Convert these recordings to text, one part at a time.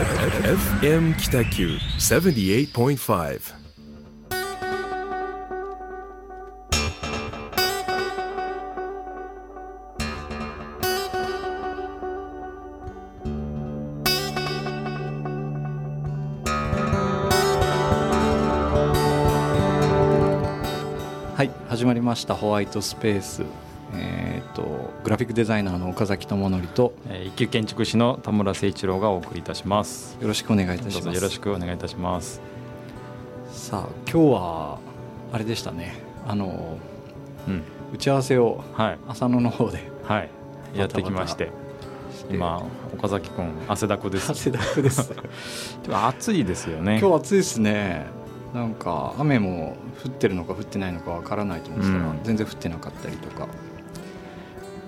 FM 北九78.5はい始まりました。ホワイトスペース。えっ、とグラフィックデザイナーの岡崎智則とえー一級建築士の田村誠一郎がお送りいたします。よろしくお願いいたします。よろしくお願いいたします。さあ今日はあれでしたね。あのうん、打ち合わせをはい。浅野の方で。はい。やってきまして、今岡崎君汗だくです。汗だくです。暑いですよね。今日暑いですね。なんか雨も降ってるのか降ってないのかわからないと思ってたら、うん。全然降ってなかったりとか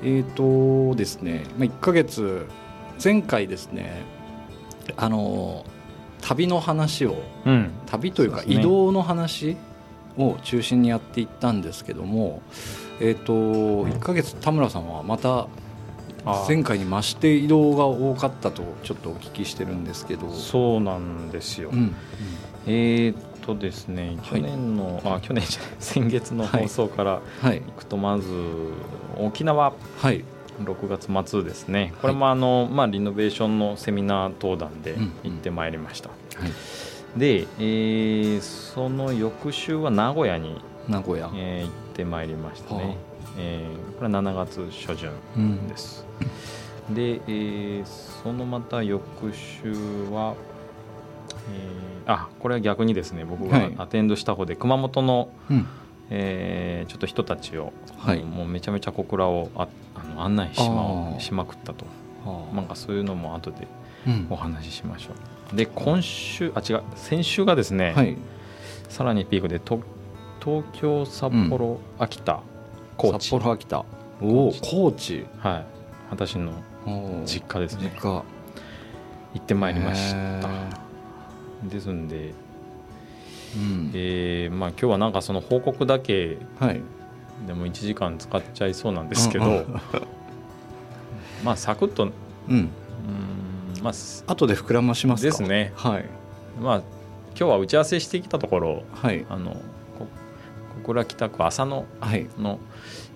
えーとですね、まあ、1ヶ月前回ですねあの旅の話をうん、旅というか移動の話を中心にやっていったんですけどもえーと1ヶ月田村さんはまたあ前回に増して移動が多かったとちょっとお聞きしてるんですけど。そうなんですよ。うん。えーっとですね、去年の、あ去年じゃない 先月の放送からはい。いくとまず沖縄はい。6月末ですね。これもあの、まあリノベーションのセミナー登壇でうん行ってまいりました。はい。で、えーその翌週は名古屋に、名古屋、えー行ってまいりましたはね、えーこれは7月初旬うん。です、で、えーそのまた翌週は、えーあこれは逆にですね僕がはい。アテンドした方で熊本の、うん。えーちょっと人たちを、はい。もうめちゃめちゃ小倉をああの案内しましまくったと。はあなんかそういうのも後でうん。お話ししましょう。で今週あ違う先週がですね、はい。さらにピークでと東京札幌、秋田高知。札幌秋田。おお高知。はい。私の実家ですね。実家。行ってまいりました。へですんで、うん。えーまあ、今日はなんかその報告だけはい。でも1時間使っちゃいそうなんですけど、うんうん。まあサクッと。ううん。ーん。まあす。後で膨らましますか？ですね。はい。まあ今日は打ち合わせしてきたところ。はい。あのこ小倉北区浅野はい。の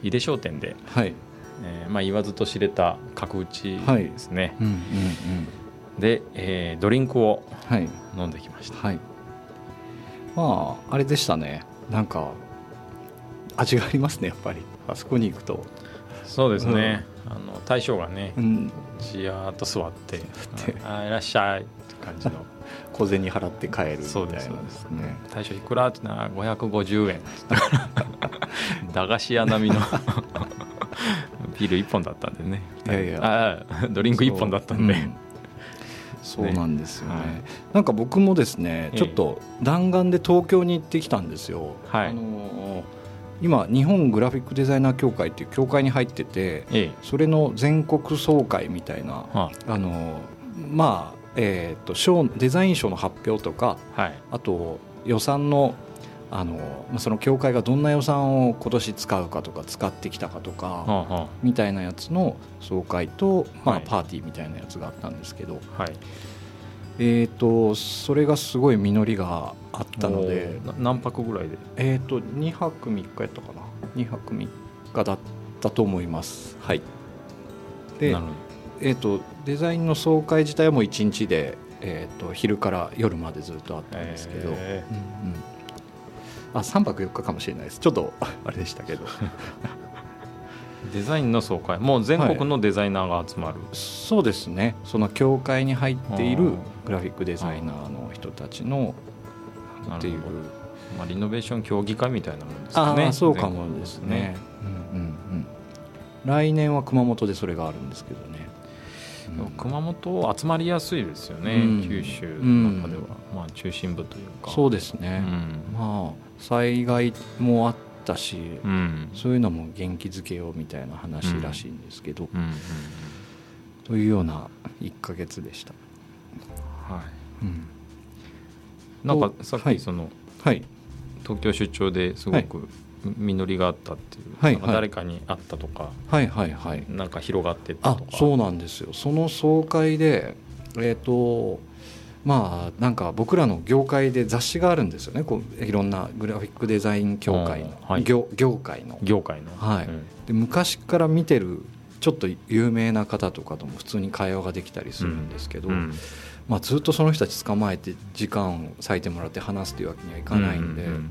井出商店で、はい。えーまあ、言わずと知れた角打ちはい。ですね、うんうんうんで、えードリンクをはい。飲んできました。はい。まああれでしたね。なんか味がありますねやっぱり。あそこに行くと。そうですね、あの大将がねうん。じやーっと座ってて「あいらっしゃい」って感じの。小銭払って帰るみたいそうなです。ね。大将いくらって言ったら550円 駄菓子屋並みの。ビール1本だったんでね。いやいや。ドリンク1本だったんで、うんそうなんですよね。はい。なんか僕もですねええ。ちょっと弾丸で東京に行ってきたんですよ、はい。あの今日本グラフィックデザイナー協会っていう協会に入っててええ。それの全国総会みたいなはあ。のまあえー、と賞デザイン賞の発表とかはい。あと予算のあのまあその協会がどんな予算を今年使うかとか使ってきたかとか、みたいなやつの総会と、まあはい。パーティーみたいなやつがあったんですけど、あはい。えー、とそれがすごい実りがあったので、何泊ぐらいで？えー、と2泊3日やったかな？2泊3日だったと思います。はい。でえー、とデザインの総会自体はもう1日で、えー、と昼から夜までずっとあったどんですけど、えうんうんあ3泊4日かもしれないです。ちょっと あれでしたけど。ー デザインの総会。もう全国のデザイナーが集まる、そうですね。その協会に入っているグラフィックデザイナーの人たちのっていう。まあ、リノベーション協議会みたいなもんですかあね。あそうかもですね。うんうんうん。来年は熊本でそれがあるんですけどね、熊本集まりやすいですよね、うん。九州の中では、まあ、中心部というか。そうですうね、ん、まあ災害もあったし、うん。そういうのも元気づけようみたいな話らしいんですけど、というような1ヶ月でした、はい。うん。なんかさっはい。きそのはい。東京出張ですごく実りがあったっていう、はい誰かに会ったとか、はいはいはい。なんか広がってったあとか。そうなんですよ。その総会でえっ、とまあなんか僕らの業界で雑誌があるんですよね。こういろんなグラフィックデザイン協会の、はい。業業界の。業界の。はい。うん。で昔から見てるちょっと有名な方とかとも普通に会話ができたりするんですけど、うん。まあ、ずっとその人たち捕まえて時間を割いてもらって話すというわけにはいかないんで、ううん。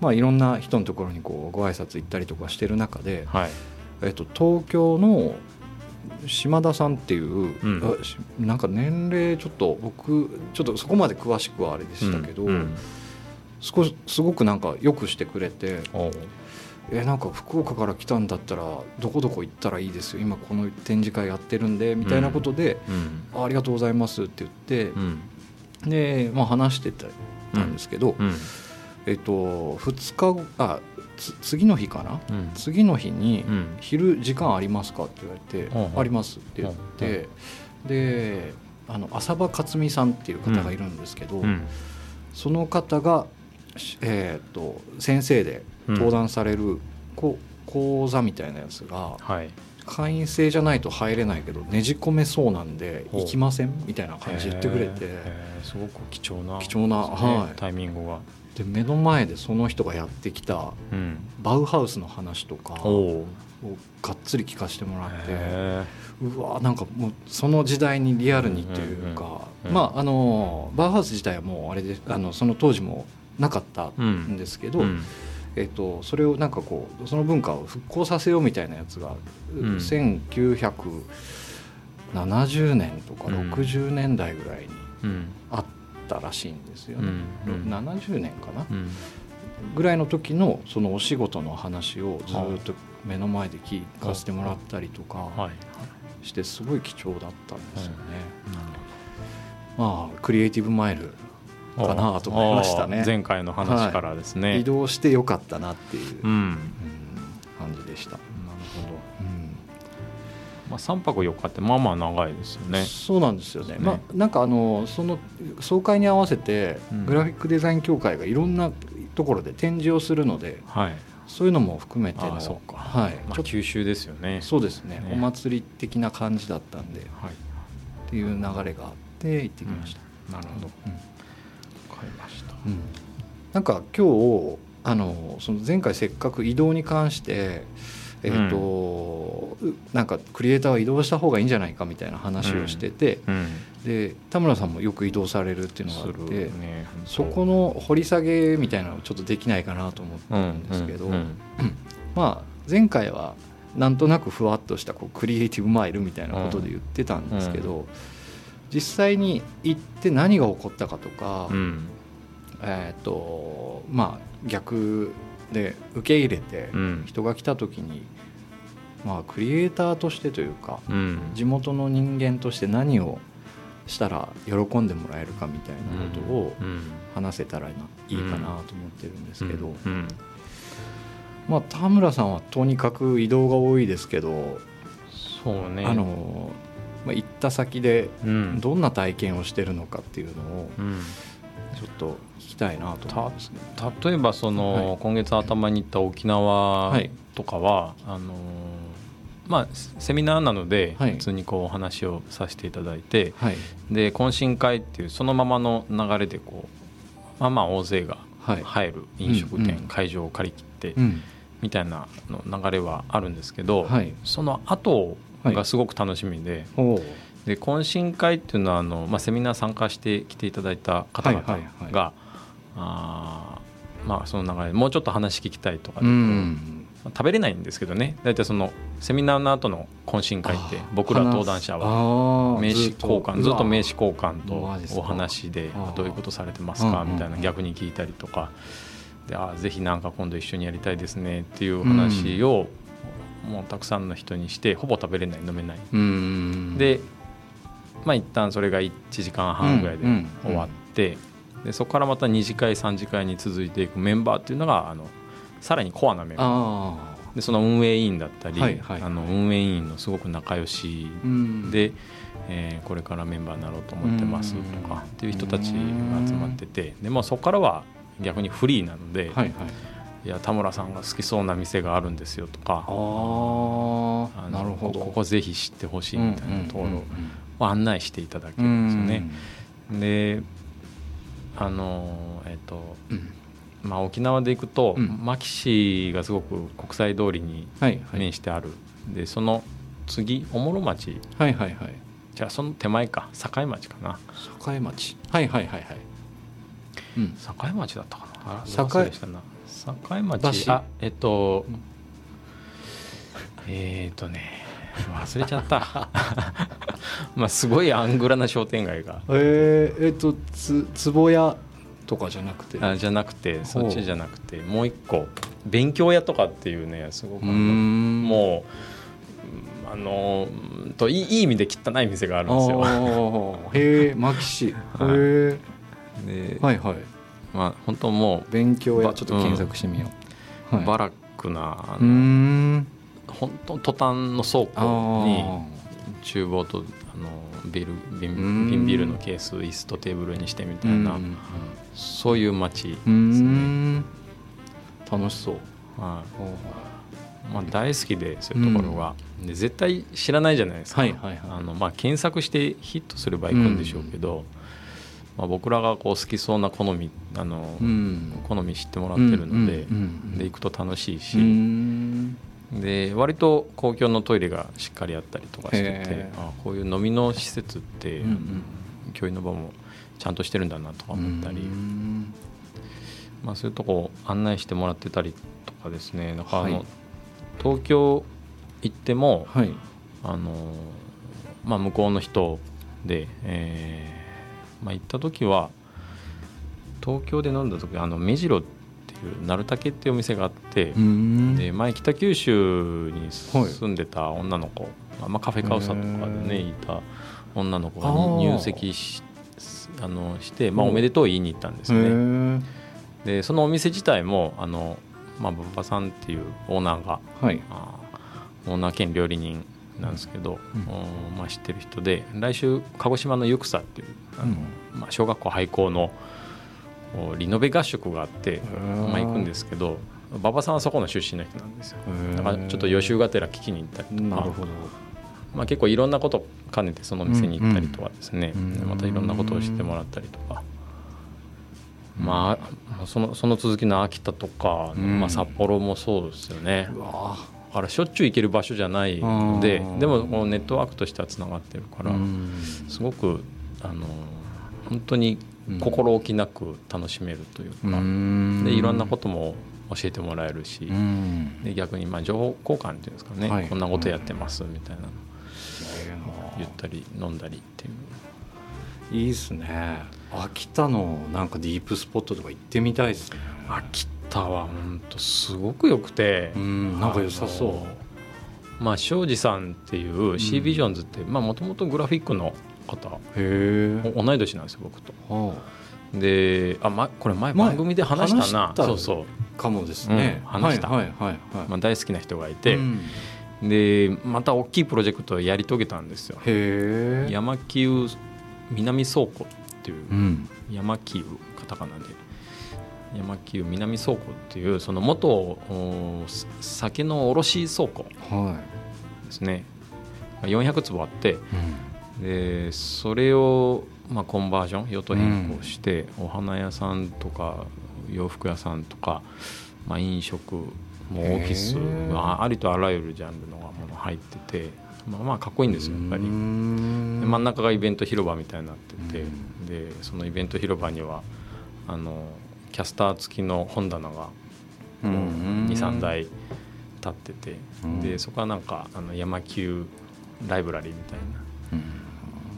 まあ、いろんな人のところにこうご挨拶行ったりとかしてる中で、はい。えっと、東京の島田さんっていう、ん。あしなんか年齢ちょっと僕ちょっとそこまで詳しくはあれでしたけど、うんうん。少しすごくなんかよくしてくれておう「えなんか福岡から来たんだったらどこどこ行ったらいいですよ今この展示会やってるんで」みたいなことでうん「あありがとうございます」って言ってう、ん。で、まあ、話してたんですけど、うん。えっと2日後あつ次の日かな？うん。次の日にうん「昼時間ありますか?」って言われて「ほうほうあります」って言って、であの浅場克美さんっていう方がいるんですけど、うん。その方が、しえー、と先生で登壇されるこ講座みたいなやつがはい会員制じゃないと入れないけどねじ込めそうなんで行きません？みたいな感じで言ってくれてすごく貴重な貴重なはい。タイミングがで目の前でその人がやってきたうん。バウハウスの話とかおをおがっつり聞かせてもらって。へうわなんかもうその時代にリアルにというか、まああのバーハウス自体はもうあれであのその当時もなかったんですけど、うん。えっとそれをなんかこうその文化を復興させようみたいなやつが、ん。1970年とかうん。60年代ぐらいにうん。あったらしいんですよね、うんうん。70年かな、うん。ぐらいの時のそのお仕事の話をずっと目の前で聞かせてもらったりとか。はい。してすごい貴重だったんですよね、まあクリエイティブマイルかなと思いましたね。前回の話からですね。移動してよかったなっていう、感じでした、まあ3泊4日ってまあまあ長いですよね。そうなんですよね。ね。まあ、なんかあのその総会に合わせて、うん。グラフィックデザイン協会がいろんなところで展示をするのではい。そういうのも含めてのそうか。はい。まあ九州ですよね。とそうですね。ね。お祭り的な感じだったんではい。っていう流れがあって行ってきました、なるほど。うん。わかりました。うん。なんか今日あのその前回せっかく移動に関して、えーとうなんかクリエイターは移動した方がいいんじゃないかみたいな話をしてて、うん。で田村さんもよく移動されるっていうのがあって、ねそこの掘り下げみたいなのをちょっとできないかなと思ってるんですけど、うんうん。まあ前回はなんとなくふわっとしたこうクリエイティブマイルみたいなことで言ってたんですけど、実際に行って何が起こったかとか、うん。えー、とまあ逆で受け入れてうん。人が来た時に、まあ、クリエイターとしてというかうん。地元の人間として何をしたら喜んでもらえるかみたいなことをうん。話せたらいいかなと思ってるんですけど、うん。まあ、田村さんはとにかく移動が多いですけど、そうね。あのまあ、行った先でうん。どんな体験をしてるのかっていうのをうん。ちょっと聞きたいなと思うんですね。例えばその、はい。今月頭に行った沖縄はいとかは、あのーまあセミナーなのではい。普通にこうお話をさせていただいて、はい。で懇親会っていうそのままの流れでこうまあまあ大勢がはい。入る飲食店、会場を借り切ってうん。みたいなの流れはあるんですけど、はい。その後がすごく楽しみで,、で懇親会っていうのはあの、まあ、セミナー参加してきていただいた方々が、はいはいはい。あーまあその流れでもうちょっと話聞きたいとかで、うん。まあ食べれないんですけどね。大体そのセミナーの後の懇親会って僕ら登壇者はは名刺交換ずっと名刺交換とお話でどういうことされてますかみたいな逆に聞いたりとか。であーぜひなんか今度一緒にやりたいですねっていう話をもうたくさんの人にしてほぼ食べれない飲めない。うんでまあ一旦それが1時間半ぐらいで終わってでそこからまた2次会3次会に続いていくメンバーっていうのがあのさらにコアなメンバー。あでその運営委員だったり、はいはい。あの運営委員のすごく仲良し。あ、うん、で、えーこれからメンバーになろうと思ってますとうん。かっていう人たちが集まっててで、まあ、そこからは逆にフリーなので、はいはい。い、や田村さんが好きそうな店があるんですよとかあなるほど。ここぜひ知ってほしいみたいなところを案内していただけるんですよね。であのえっ、と、うんまあ、沖縄で行くと、うん。牧市がすごく国際通りにはいはい。面してある、でその次おもろ町。はいはいはい。じゃあその手前か。境町かな。栄町。はいはいはいはい。うん。境町だったかな。あ境忘れしたな。境町。橋あえっと、うんえっ、とね忘れちゃった。まあすごいアングラな商店街が。えー、えっとつ壺屋とかじゃなくて。あじゃなくてそっちじゃなくてもう一個勉強屋とかっていうねすごくあのん。もううんあのうんといいいい意味で汚い店があるんですよ。へえ牧師へはい。はいはい。まあ本当も勉強やちょっと検索してみよう、うはい。バラックなあうん。本当トタンの倉あ庫にー。厨房とあのビール瓶ビールのケース椅子とテーブルにしてみたいな、うんそういう街ですね。ん楽しそう。はい。まあ、大好きでそういうところが、で絶対知らないじゃないですか、はいはいはい。あのまあ、検索してヒットすれば行くんでしょうけど、まあ、僕らがこう好きそうな好みあの、うん。好み知ってもらってるので,、で行くと楽しいし、で割と公共のトイレがしっかりあったりとかしててあこういう飲みの施設って、うんうん。教員の場もちゃんとしてるんだなとか思ったり、うん。まあ、そういうとこ案内してもらってたりとかですねなんかあの、はい。東京行っても、はい。あのまあ、向こうの人で、えーまあ、行った時は東京で飲んだ時あの目白っていう鳴竹っていうお店があって、うん。で前北九州にはい住んでた女の子、まあ、カフェカウサとかでねいた女の子が入籍しあのして、まあ、うん。おめでとう言いに行ったんですへよね。ー。でそのお店自体もあの、まあ、馬場さんっていうオーナーがはい。あーオーナー兼料理人なんですけど、うん。おまあ、知ってる人で来週鹿児島のゆくさっていうあの、まあ、小学校廃校のおリノベ合宿があって、ー。まあ、行くんですけど馬場さんはそこの出身の人なんですよ。だからちょっと予習がてら聞きに行ったりとか。まあ、結構いろんなことを兼ねてその店に行ったりとかですね、またいろんなことを知ってもらったりとか、まあそのその続きの秋田とか、うん。まあ、札幌もそうですよね。だからしょっちゅう行ける場所じゃないのでうんでもこうネットワークとしてはつながってるから、うん。すごくあの本当に心置きなく楽しめるというか、うん。でいろんなことも教えてもらえるし、うん。で逆にまあ情報交換っていうんですかね、はい。こんなことやってますみたいなの。すげえな言ったり飲んだりっていう。いいっすね。秋田のなんかディープスポットとか行ってみたいですね。秋田は本当すごく良くて、うんなんか良さそう。まあ庄司さんっていう C ビジョンズってもともとグラフィックの方。へえ。お同い年なんですよ僕と。はであ、ま、これ前前番組で話したな。そうそう、あかもですね、うん話した。はいはいはいはい、まあ、大好きな人がいて、うん。でまた大きいプロジェクトをやり遂げたんですよ。へえ。山木南倉庫っていううん。山木カタカナで。山木南倉庫っていうその元お酒の卸倉庫はですね。400坪あってい、うんでそれをまあコンバージョン用途変更して、お花屋さんとか洋服屋さんとか、まあ、飲食もオフィスまあありとあらゆるジャンルのもの入ってて、まあ、まあかっこいいんですよやっぱり。で真ん中がイベント広場みたいになってて、うんでそのイベント広場にはあのキャスター付きの本棚がうん23台立ってて、うん。でそこはなんかあの山級ライブラリーみたいな、うん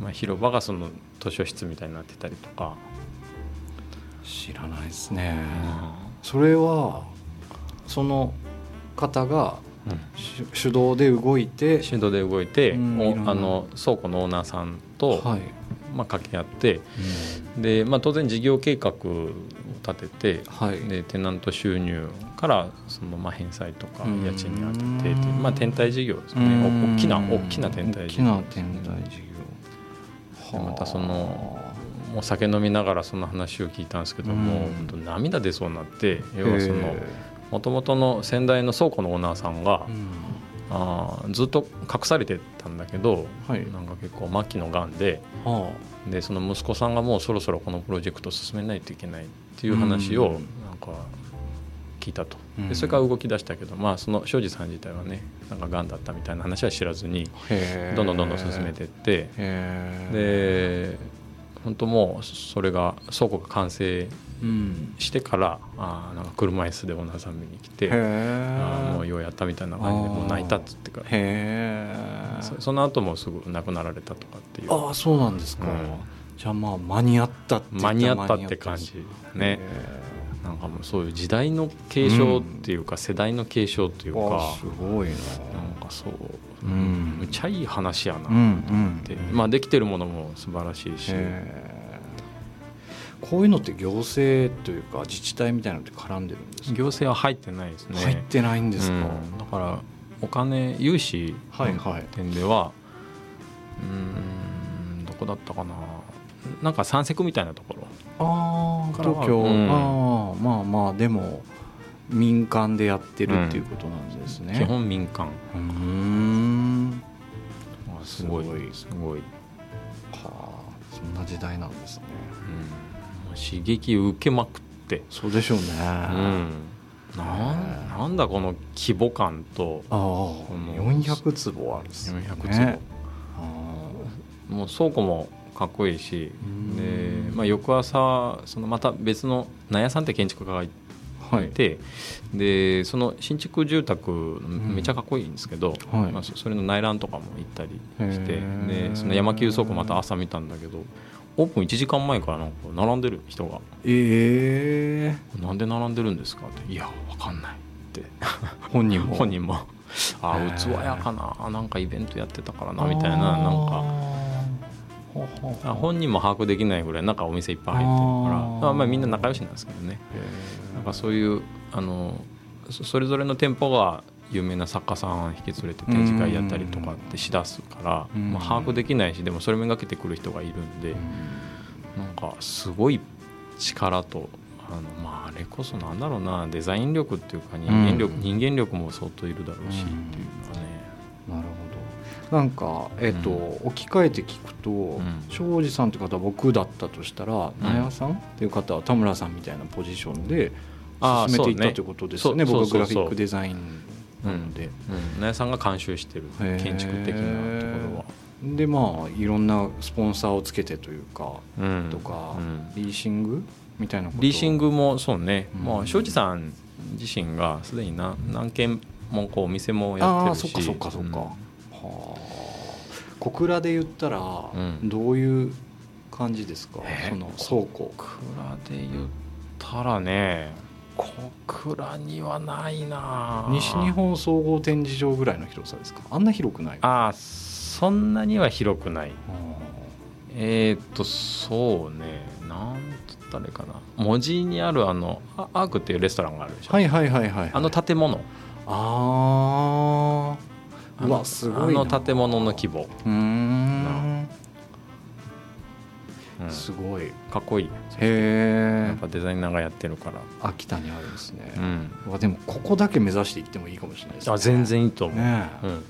まあ、広場がその図書室みたいになってたりとか、知らないですね、それはその方がうん。し手動で動いて手動で動いて、うんあの倉庫のオーナーさんと、はい、まあ、掛け合ってで、まあ、当然事業計画を立ててはい。でテナント収入からそのまあ返済とかうん。家賃に当ててまあ、天体事業ですよね。大きな大きな天体事業でまたそのもう酒飲みながらその話を聞いたんですけども、うん本当涙出そうになって要はそのもともとの先代の倉庫のオーナーさんが、あーずっと隠されてたんだけど、はい。なんか結構末期のがんではでその息子さんがもうそろそろこのプロジェクトを進めないといけないっていう話をうん。なんか聞いたと。うん。でそれから動き出したけど、まあ、その庄司さん自体はねなんかがんだったみたいな話は知らずにどんどんどんどん進めていってへで本当もうそれが倉庫が完成してからあーなんか車椅子でオーナーさん見に来てへあもうようやったみたいな感じでもう泣いたっつってから。へそえその後もすぐ亡くなられたとかっていう。ああそうなんですか、うん。じゃあまあ間に合ったって言間に合ったって感じ。へねなんかもうそういう時代の継承っていうか、世代の継承っていうかすごいな。なんかそう、うん。むちゃいい話やなうんうんって、まあできてるものも素晴らしいし、こういうのって行政というか自治体みたいなのって絡んでるんですか？行政は入ってないですね。入ってないんですか、うん。だからお金融資のはいはい。点では、うーんどこだったかな。なんか三セクみたいなところああ東京、うん。ああまあまあでも民間でやってるっていうことなんですね、基本民間。うーん。すごいすごい。すごい、はあそんな時代なんですね。うん、もう刺激受けまくって、そうでしょうね、うん、あなんなんだこの規模感と。あの。400坪あるんですね。400坪、あもう倉庫もかっこいいしうん。で、まあ、翌朝そのまた別の納屋さんって建築家がいあはい。て、でその新築住宅んめっちゃかっこいいんですけど、はい。まあ、そそれの内覧とかも行ったりしてでその山急倉庫また朝見たんだけどオープン1時間前からなんか並んでる人がええ「なんで並んでるんですか?」って「いやわかんない」って。本人も。本人も「あ器やかななんかイベントやってたからな」みたいななんか。あ本人も把握できないぐらいなんかお店いっぱい入ってるから。あー。まあ、まあみんな仲良しなんですけどね。なんかそういうあのそそれぞれの店舗が有名な作家さん引き連れて展示会やったりとかってしだすから、うん。まあ、把握できないしでもそれめがけてくる人がいるんでなんかすごい力とあのまああれこそなんだろうなデザイン力っていうか人間力、うん。人間力も相当いるだろうしっていううんのはねなんか、えっとう置き換えて聞くと、ん。庄司さんという方は僕だったとしたら納屋さんっていう方は田村さんみたいなポジションで進めていったということですよねそう僕はグラフィックデザインなので。うん、納屋さんが監修してる建築的なところは。でまあいろんなスポンサーをつけてというか、うん。とか、うん。リーシングみたいなことリーシングもそうね、うん。まあ庄司さん自身がすでに何何軒もこうお店もやってるし。ああそっかそっかそっか、小倉で言ったら、うん。どういう感じですか、え？ーその倉庫。小倉で言ったらね小倉にはないな。西日本総合展示場ぐらいの広さですか？あんな広くないああそんなには広くない。あえーっとそうね。なんつったらいいかな。文字にあるあのあアークっていうレストランがあるでしょ、ーはいはいはいはい。あの建物。あーうわすごいな。あの建物の規模、うーん。うん。すごい。へかっこいい。やえっぱデザイナーがやってるから、秋田にあるんですね。う、ん、でもここだけ目指していってもいいかもしれないですね。あ全然いいと思う、ねえ。うん、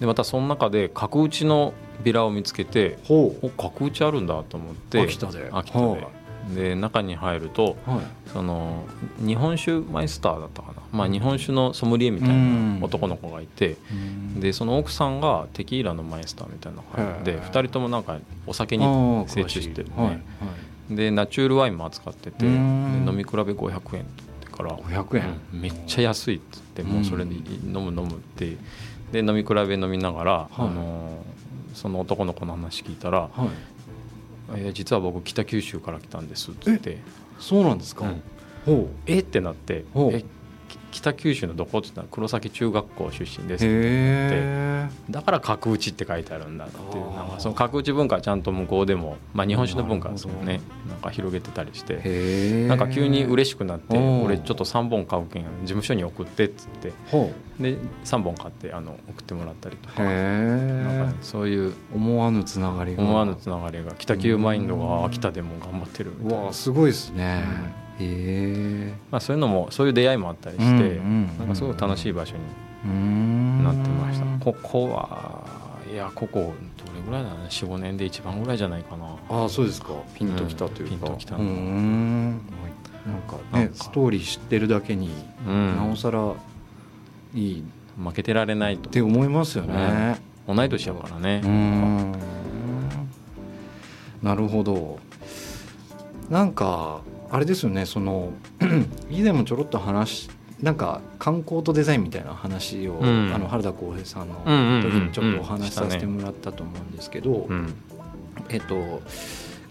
でまたその中で角打ちのビラを見つけてほお角打ちあるんだと思って。秋田で。秋田でで中に入るとうはい。その日本酒マイスターだったかな、まあ、日本酒のソムリエみたいうん。な男の子がいてうん。でその奥さんがテキーラのマイスターみたいなのでへえ2人ともなんかお酒あにー精通してるねはいはい。でナチュールワインも扱ってて飲み比べ500円って言ってから500円、うんめっちゃ安いっつってもうそれで飲む飲むってで飲み比べ飲みながら、はい。あのその男の子の話聞いたらはい「いや実は僕北九州から来たんです」って。そうなんですか、うん。ほえってなって。えき北九州のどこ?」って言ったら黒崎中学校出身でうす。へえだから角打ちって書いてあるんだっていうなんかその角打ち文化はちゃんと向こうでも、まあ、日本酒の文化ですもんなねなんか広げてたりしてなんか急に嬉しくなって俺ちょっと3本買うけん事務所に送ってっつってほで3本買ってあの送ってもらったりとうかなんかへねそういうえ思わぬつながりが。思わぬつながりが北九マインドが秋田でも頑張ってるみうたいな。わすごいですね、へえまあ、そういうのもそういう出会いもあったりして、うんうんなんかすごく楽しい場所にうーん。なってました。ここはいやここどれぐらいだね。45年で一番ぐらいじゃないかな。ああそうですか。ピンときたというか、うんピンときたうーん。なんかねなんか。ストーリー知ってるだけに、うん。なおさらいい。負けてられないと。って思いますよね。同い年やからね。うーんなるほど。なんかあれですよねその 以前もちょろっと話しなんか観光とデザインみたいな話を、うん。あの原田浩平さんのうんうんうん時にちょっとお話しさせてもらったと思うんですけど、うん。えっとこ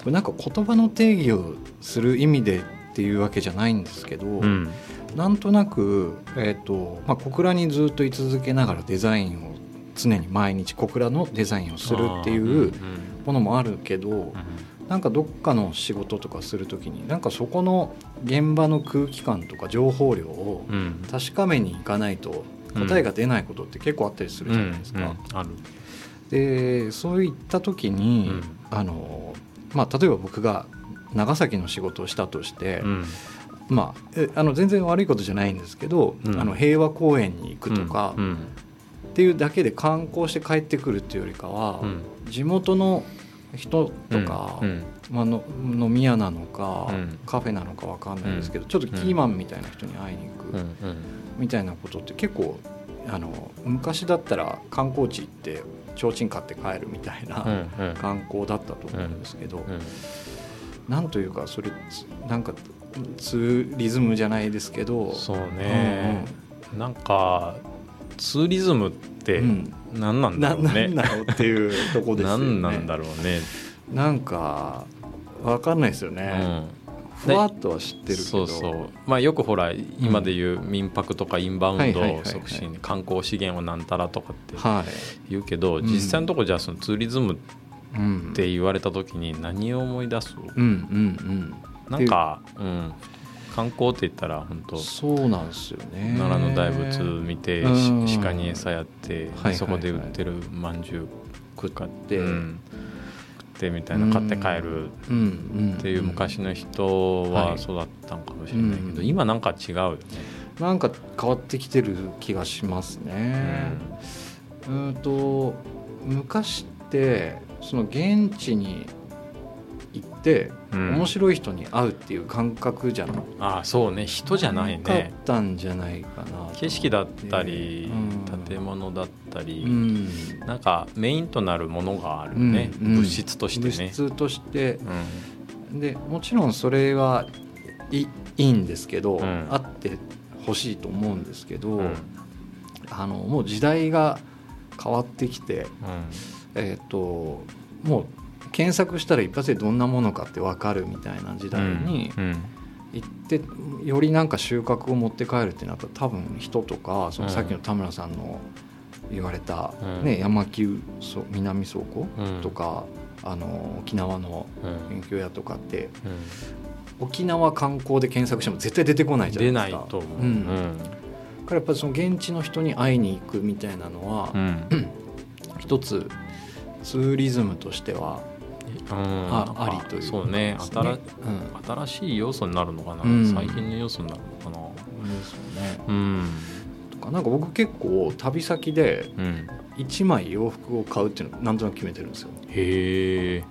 れなんか言葉の定義をする意味でっていうわけじゃないんですけど、うん。なんとなく、えっとまあ、小倉にずっと居続けながらデザインを常に毎日小倉のデザインをするっていうものもあるけどなんかどっかの仕事とかする時になんかそこの現場の空気感とか情報量を確かめにいかないと答えが出ないことって結構あったりするじゃないですか。でそういった時に、うん。あのまあ、例えば僕が長崎の仕事をしたとして、うん。まあ、えあの全然悪いことじゃないんですけど、うん。あの平和公園に行くとか、うん。っていうだけで観光して帰ってくるっていうよりかは、うん。地元の人とか、うんまあ、の飲み屋なのか、うん。カフェなのかわかんないですけど、ちょっとキーマンみたいな人に会いに行く、うんうん。みたいなことって結構あの昔だったら観光地行って提灯買って帰るみたいな、うんうん。観光だったと思うんですけど、うんなんというかそれつなんかツーリズムじゃないですけどそうね。なんかツーリズムってうん。何なんだなろうね。なんだろうっていうとこですよね。何なんだろうね。なんかわかんないですよね。ふわっとは知ってるけど。そうそう。まあよくほら今で言う民泊とかインバウンドはいはいはいはい。促進観光資源をなんたらとかってはい。言うけどうん。実際のとこじゃあそのツーリズムっうん。て言われた時に何を思い出す？うん。うん。なんかうん観光って言ったら本うん。当そうなんですよね。奈良の大仏見て鹿に餌やってそこで売ってるまんじゅう食って、うん食ってみたいな買って帰るうんうんっていう昔の人ははいそうだったんかもしれないけど、うん今なんか違うよね。なんか変わってきてる気がしますね。うんと昔ってその現地に行って、うん面白い人に会うっていう感覚じゃなああそうね。人じゃないかっねたんじゃないかな景色だったり、うん。建物だったり、うん。なんかメインとなるものがあるね、うん。うん。物質としてね。物質として。うん。でもちろんそれはいいいんですけど、うん。あってほしいと思うんですけど、うん。あのもう時代が変わってきて、うん。えっ、ともう検索したら一発でどんなものかって分かるみたいな時代にうん行って、よりなんか収穫を持って帰るってなったら多分人とかそのさっきの田村さんの言われた、うん。ね、山木そ南倉庫うん。とか、あの沖縄のうん。勉強屋とかってうん。沖縄観光で検索しても絶対出てこないじゃない出ですか。ないと思う。うん。からやっぱりその現地の人に会いに行くみたいなのは、うん。一つツーリズムとしてはあありというそうね。新うん。新しい要素になるのかな、うん。最近の要素になるのかですよね。なうん。とかなんか僕結構旅先でうん。1枚洋服を買うっていうのをなんとなく決めてるんですよ。へえ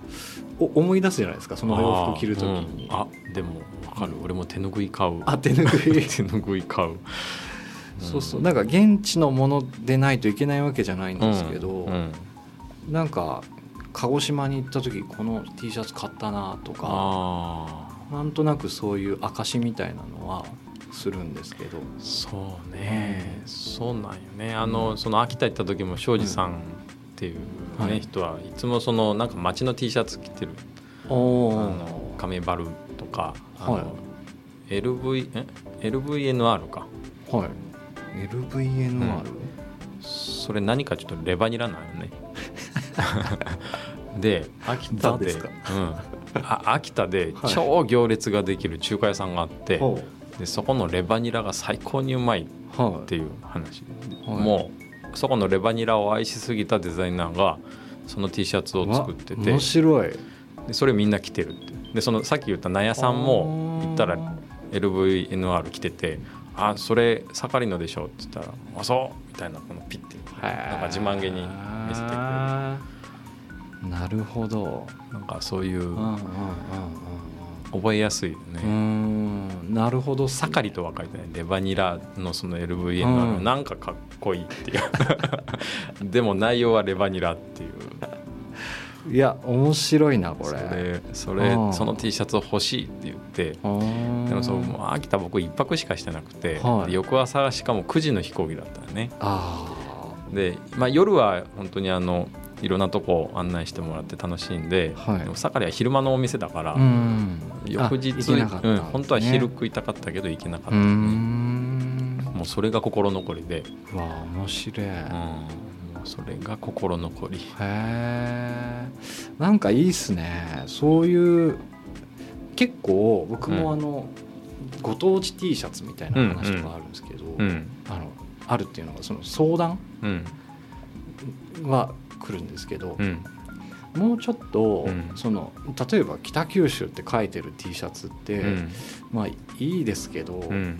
お思い出すじゃないですか。その洋服着る時に。あ,、うんあでも分かる、俺も手ぬぐい買う。あ手ぬぐい？手ぬぐい買う。そうそう。なんか現地のものでないといけないわけじゃないんですけど、うん。うん。なんか鹿児島に行った時この T シャツ買ったなとかあなんとなくそういう証みたいなのはするんですけど。あそうね、そうなんよね。あのその秋田行った時も庄司さんっていう、ねはい。人はいつもそのなんか街の T シャツ着てる。おあの亀バルとかあの、はい。LV え？LVNR か。はい。LVNR、それ何かちょっとレバニラなんよね で秋田でうん、あ秋田で はい。超行列ができる中華屋さんがあって、ほでそこのレバニラが最高にうまいっていう話、はい。もうそこのレバニラを愛しすぎたデザイナーがその T シャツを作ってて面白い。でそれみんな着てるってでそのさっき言った納屋さんも行ったら LVNR 着てて「あそれ盛りのでしょ」って言ったら「あそう」みみたいなこのピッてなんか自慢げに見せてくれる。なるほど。なんかそういう覚えやすいようねん。なるほど。盛りと分かれてない。レバニラのその LVN のうん。なんかかっこいいっていう。でも内容はレバニラっていう。いや面白いなこそれれそれうん。その T シャツ欲しいって言って。でもそうもう秋田僕一泊しかしてなくて、はい。で翌朝しかも9時の飛行機だったよね。あで、まあ、夜は本当にあのいろんなとこ案内してもらって楽しいんで,、はい。でも盛りは昼間のお店だから、あうん。翌日あ行けなかった。うん本当は昼食いたかったけど行けなかった。うね、ん。もうそれが心残りで、うわ面白い、うん、もうそれが心残り。へえなんかいいっすね。そういう結構僕もあの、ご当地 T シャツみたいな話とかあるんですけど、うん。あのあるっていうのがその相談うんは来るんですけどう、ん。もうちょっと、うん。その例えば北九州って書いてる T シャツって、うん。まあいいですけど、うん。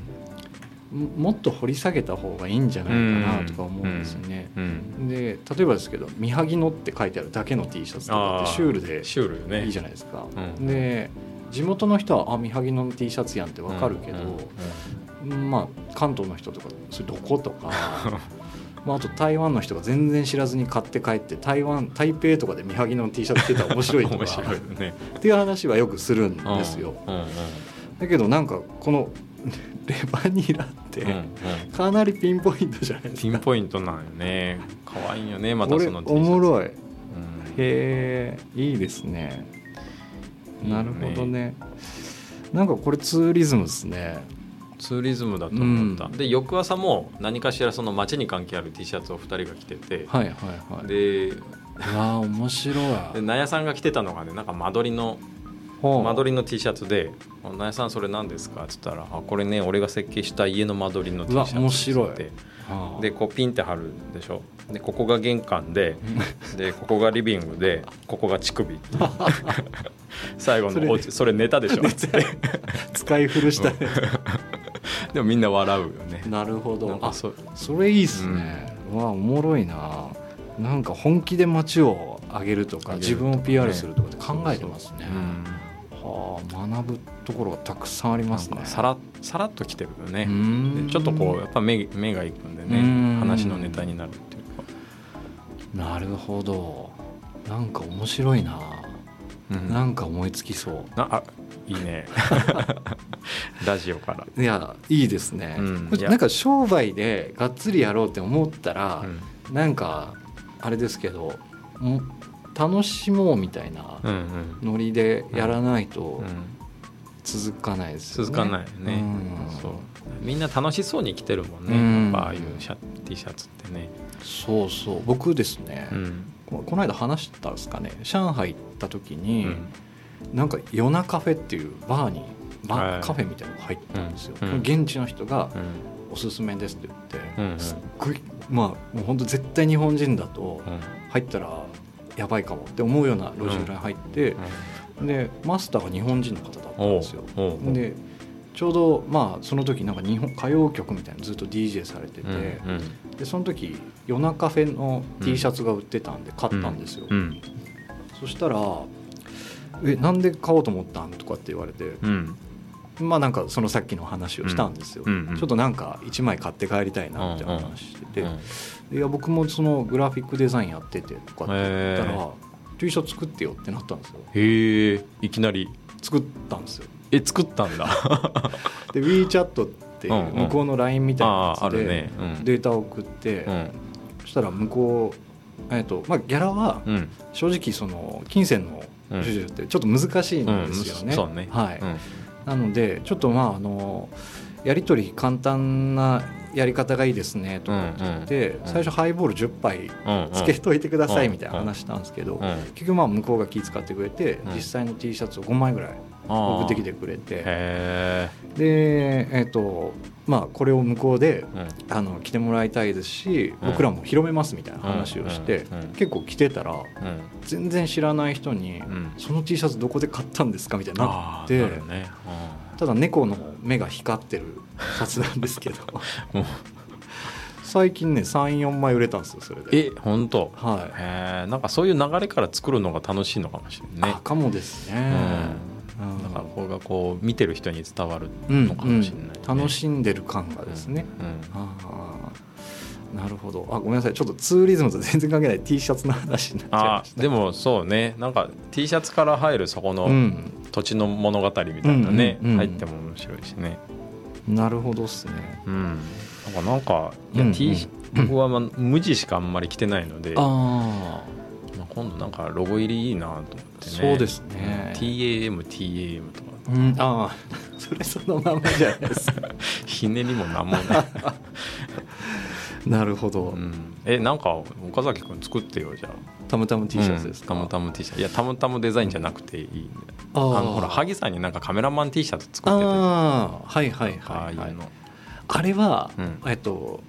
ももっと掘り下げた方がいいんじゃないかなとか思うんですよね。うん。で例えばですけど「みはぎの」って書いてあるだけの T シャツとかってシュールでシュールよね。いいじゃないですか。うん。で地元の人は「あみはぎの T シャツやん」ってわかるけど、まあ関東の人とか「それどこ?」とか。まあ、あと台湾の人が全然知らずに買って帰って台湾台北とかでみはぎの T シャツ着てたら面白いとか 面白いよねっていう話はよくするんですよ。うんうんだけどなんかこの レバニラってうんうんかなりピンポイントじゃないですか。ピンポイントなんよね可愛いよねまた俺その T シャツおもろい。へうんえいいですね。なるほどね。なんかこれツーリズムですね。ツーリズムだと思った、うんで翌朝も何かしらその街に関係ある T シャツを2人が着てて、はいはいはい。でうわあ面白い。で納屋さんが着てたのがねなんか間取りの間取りの T シャツで「納屋さんそれ何ですか?」っつったら「あこれね俺が設計した家の間取りの T シャツ」面白い。でこうピンって貼るでしょ？でここが玄関で でここがリビングでここが乳首。最後のお家それネタでしょ？使い古した。でもみんな笑うよね。なるほなんど。あかそそれいいっすね。うわおもろいな。なんか本気で街を上げるとか。自分を PR するとかって考えてますね。うんはあ学ぶところがたくさんありますね。さらさらっときてるよね。ちょっとこうやっぱ目目がいくんでね。うん。話のネタになるっていうか、なるほど。なんか面白いな。うん。なんか思いつきそう。なあいいね。ラジオから、いやいいですね、うんなんか商売でがっつりやろうって思ったらう、ん。なんかあれですけども楽しもうみたいなノリでやらないとうん。続かないですよね。続かないよね、うん。そう。みんな楽しそうに着てるもんね、うん。やっぱああいうシャ T シャツってね、そうそう。僕ですね、うん。ここの間話したんですかね。上海行った時うに、ん。なんか夜なカフェっていうバーにバはいーカフェみたいなのが入ったんですよ、現地の人がうん。おすすめですって言って、うんうん。すっごいまあもう本当絶対日本人だとうん。入ったらやばいかもって思うような路地裏に入って、でマスターが日本人の方だったんですよ。でちょうどまあその時なんか日本歌謡曲みたいなのずっと DJ されてて、うんうん。でその時夜中カフェの T シャツが売ってたんで買ったんですよ、うん。そしたら「えなんで買おうと思ったん?」とかって言われて、うんまあなんかそのさっきの話をしたんですよ、うんうんちょっとなんか1枚買って帰りたいなって話してて、うんいや僕もそのグラフィックデザインやっててとかって言ったへら T シャツ作ってよってなったんですよ。へえいきなり作ったんですよ。え作ったんだ。で WeChat っていううんうん。向こうの LINE みたいなやつでデータを送って、うん。そしたら向こう、えっとまあ、ギャラはうん。正直その金銭のうん。授受ってちょっと難しいんですよね。うんそうね。はい。うんなのでちょっとまああのやり取り簡単なやり方がいいですねとかって言って、うんうん最初ハイボール10杯うんつけといてくださいうんみたいな話したんですけど、うん結局まあ向こうが気遣ってくれて、うん。実際の T シャツを5枚ぐらい送ってきてくれて。へでえっ、とまあこれを向こうでえうん。あの着てもらいたいですし、うん。僕らも広めますみたいな話をして、うん。結構着てたらうん。全然知らない人に、うんその T シャツどこで買ったんですか？みたいになってただ猫の目が光ってるシャツなんですけど。う。ん最近ね34枚売れたんですよそれで。え本当？はい。へえんかそういう流れから作るのが楽しいのかもしれないね。あかもですね、うん、だからこれがこう見てる人に伝わるうんのかもしれない、ね。うん楽しんでる感がですね、うんああなるほど。あごめんなさい。ちょっとツーリズムと全然関係ない。T シャツの話になっちゃいあました。でもそうね。なんか T シャツから入るそこのうん。土地の物語みたいなね、うんうんうん入っても面白いしね。なるほどっすね。うん。なんかなんかいや、うんうん。T 僕は、まあ、無地しかあんまり着てないので、まああ、今度なんかロゴ入りいいなと思ってね。そうですね。TAMTAM とか。あ、うん、ああそれそのままじゃないですか。ひねりもなんもない、なるほど、うん、えなんか岡崎君作ってよじゃあ。たむたむ T シャツですか、うん、タムタム T シャツ。いやタムタムデザインじゃなくていいあー。あのほら萩さんになんかカメラマン T シャツ作ってて。ああはいはいあはい、はい。あいうの、あれは、うん。えっと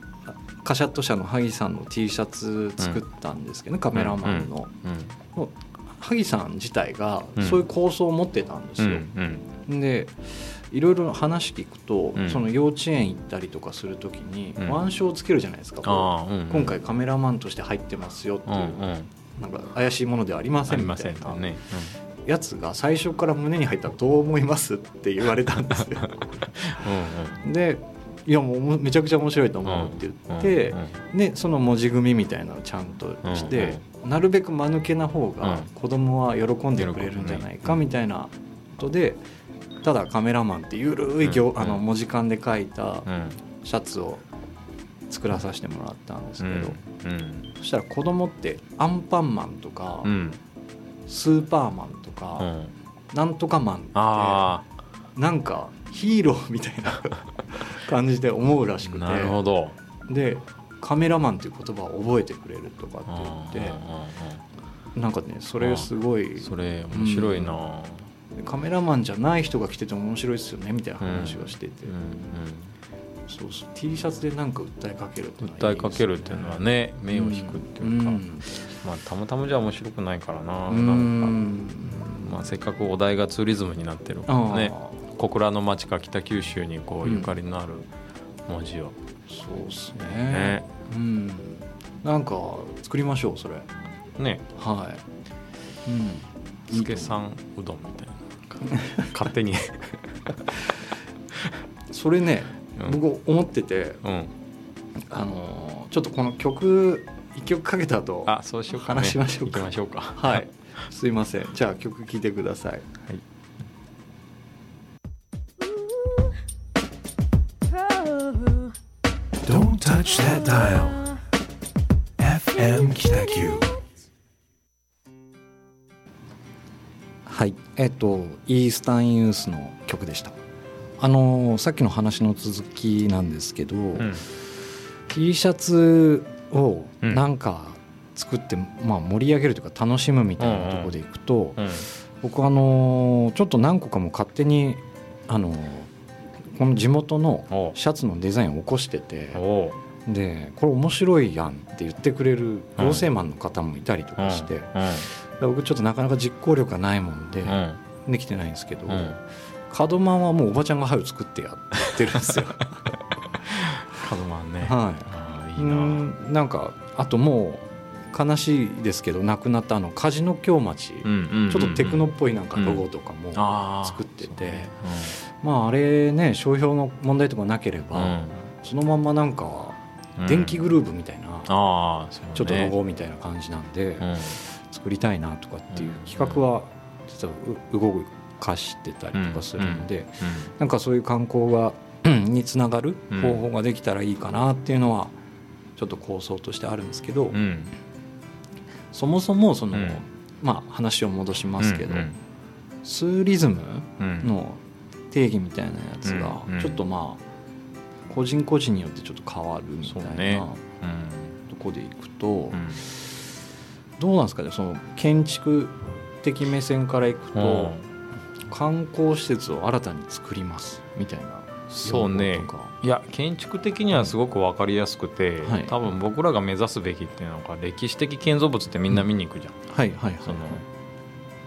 カシャット社の萩さんの T シャツ作ったんですけどね、カメラマンの、萩さん自体がうんそういう構想を持ってたんですうんよ、うん。でいろいろ話聞くと、うん。その幼稚園行ったりとかする時にうん。腕章をつけるじゃないですか、う。んう今回カメラマンとして入ってますよっていう、うんうん。なんか怪しいものではありませんみたいなやつが最初から胸に入ったらどう思いますって言われたんですよ。うん。でいやもうめちゃくちゃ面白いと思うって言って、でその文字組みみたいなのをちゃんとして、なるべく間抜けな方がうん子供は喜んでくれるんじゃないかみたいなことでただカメラマンってゆるい行、うんあの文字間で書いたシャツを作らさせてもらったんですけど、うんそしたら子供ってアンパンマンとか、うん。スーパーマンとうか、ん。なんとかマンってあなんかヒーローみたいな感じで思うらしくて。あなるほど。でカメラマンっていう言葉を覚えてくれるとかって言って。なんかねそれすごいそれ面白いな、カメラマンじゃない人が来てても面白いですよねみたいな話をしてて、うんそうそう T シャツでなんか訴えかけるってうん、いうのはいいですよ訴えかけるっていうのはね目を引くっていうか、ん。まあたまたまじゃ面白くないからな,、うん。なんか、まあ、せっかくお題がツーリズムになってるからね。あ小倉の町か北九州にこううんゆかりのある文字を、ーそうっすね。ねうん。なんか作りましょうそれ。ね。はい。うん。助さんうどんみたいな。勝手に。それね、うん。僕思っててうん。あのーちょっとこの曲一曲かけた後あそうしようか、ね、話しましょうか。行きましょうか。はい。すいません。じゃあ曲聴いてください。はい touch that dial. FM Kitaku. はい。えっ、とイースタンユースの曲でした。あのーさっきの話の続きなんですけど、うん。T シャツをうん。なんか作って、まあ、盛り上げるというか楽しむみたいなところでいくと、うん。僕あのーちょっと何個かも勝手にあのーこの地元のおシャツのデザインを起こしててでこれ面白いやんって言ってくれる合成マンの方もいたりとかして、うん。僕ちょっとなかなか実行力がないもんでうん。できてないんですけど、うん。角マンはもうおばちゃんが春作ってやってるんですよ。カズマンね、はい。いういな。んなんかあともう悲しいですけど亡くなったあの梶野京町、ちょっとテクノっぽいなんかロゴとかも、作っててそうね。まああれね商標の問題とかなければ、うん。そのまんまなんかうん電気グルーヴみたいな、ああそうね。ちょっとロゴみたいな感じなんで、うん。作りたいなとかっていう企画は実はう動かしてたりとかするので、なんかそういう観光が につながる方法ができたらいいかなっていうのはちょっと構想としてあるんですけど、うん。うんそもそもその、うん。まあ話を戻しますけど、うんスーリズムうん。の定義みたいなやつがうんうん。ちょっとまあ個人個人によってちょっと変わるみたいそうね。なうん。とこでいくと、うん。どうなんですかね？その建築的目線からいくと、観光施設を新たに作りますみたいなそうね。いや建築的にはすごく分かりやすくて、はい。多分僕らが目指すべきっていうのが歴史的建造物ってみんな見に行くじゃん、はいはいはい。その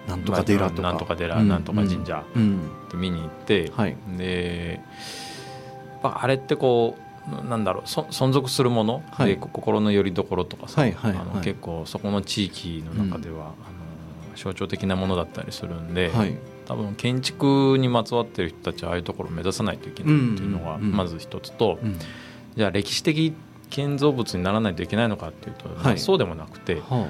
なんとか寺とか、なんとか寺、うんなんとか神社うん。って見に行って、はい。であれってこうなんだろうそ存続するもの、はい。で心の拠り所とかさ、はいはい結構そこの地域の中では、あの象徴的なものだったりするんで、はい。多分建築にまつわってる人たちはああいうところを目指さないといけないっていうのがうんうん。うんまず一つと、うん。じゃあ歴史的建造物にならないといけないのかっていうと、まあはいそうでもなくては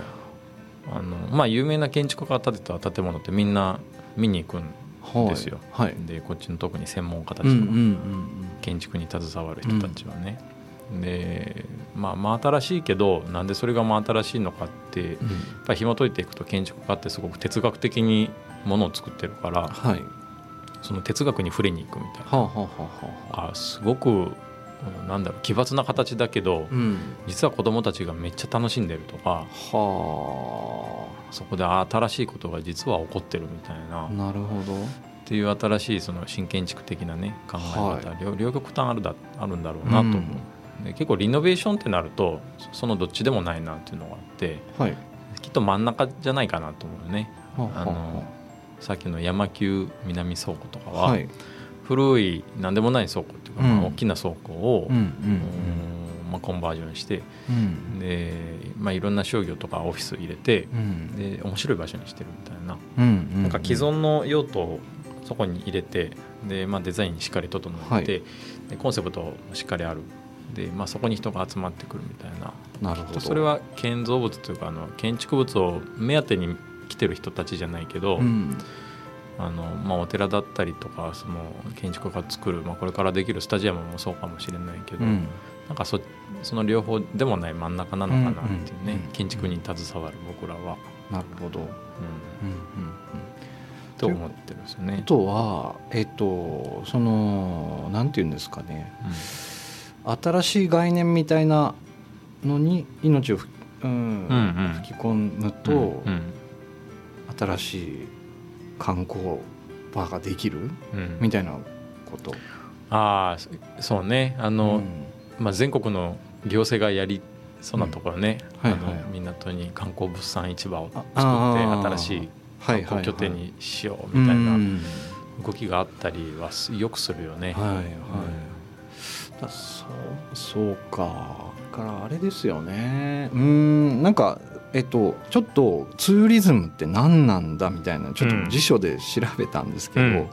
あの、まあ、有名な建築家が建てた建物ってみんな見に行くんですよ。はい。でこっちの特に専門家たちうんとか、うんうん。建築に携わる人たちはね。でまあ真新しいけどなんでそれが真新しいのかってやっうんぱり紐解いていくと建築家ってすごく哲学的にものを作ってるからはい。その哲学に触れに行くみたいな。はあはあはあはああ。すごくうんなんだろう奇抜な形だけどうん。実は子供たちがめっちゃ楽しんでるとかはそこで新しいことが実は起こってるみたいなあなるほど。っていう新しいその新建築的なね考え方、は両両極端あるだあるんだろうなと思う、で結構リノベーションってなるとそそのどっちでもないなっていうのがあってはい。きっと真ん中じゃないかなと思うよね。はあのさっきの山急南倉庫とかは、はい古い何でもない倉庫っていうか、大きな倉庫を、うんうんうん。まあ、コンバージョンしてうん。で、まあ、いろんな商業とかオフィス入れてうん。で面白い場所にしてるみたいな。なんか既存の用途をそこに入れてで、まあ、デザインにしっかり整えて、はい。でコンセプトもしっかりある。で、まあ、そこに人が集まってくるみたいな。なるほど。それは建造物というかあの建築物を目当てに来てる人たちじゃないけど、うんあのまあ、お寺だったりとかその建築家が作る、まあ、これからできるスタジアムもそうかもしれないけど、うん。なんかそその両方でもない真ん中なのかなっていうね、うんうんうん建築に携わる僕らは、なるほど。うん、うんうんうん。と思ってるんですよねあ。とはえっとそのなんていうんですかね。新しい概念みたいなのに命をふ、うんうんうん。吹き込むと、うんうん。新しい観光場ができる？うん。みたいなこと。ああそそうね。あの、うん。まあ、全国の行政がやりそうなところね、うん。はいはい。あの港に観光物産市場を作って新しいはい観光拠点にしよううみたいなん。動きがあったりはすよくするよね。はいはい、だそうそうか。だからあれですよね。うんなんかえっとちょっとツーリズムって何なんだみたいなちょっと辞書で調べたんですけど、うん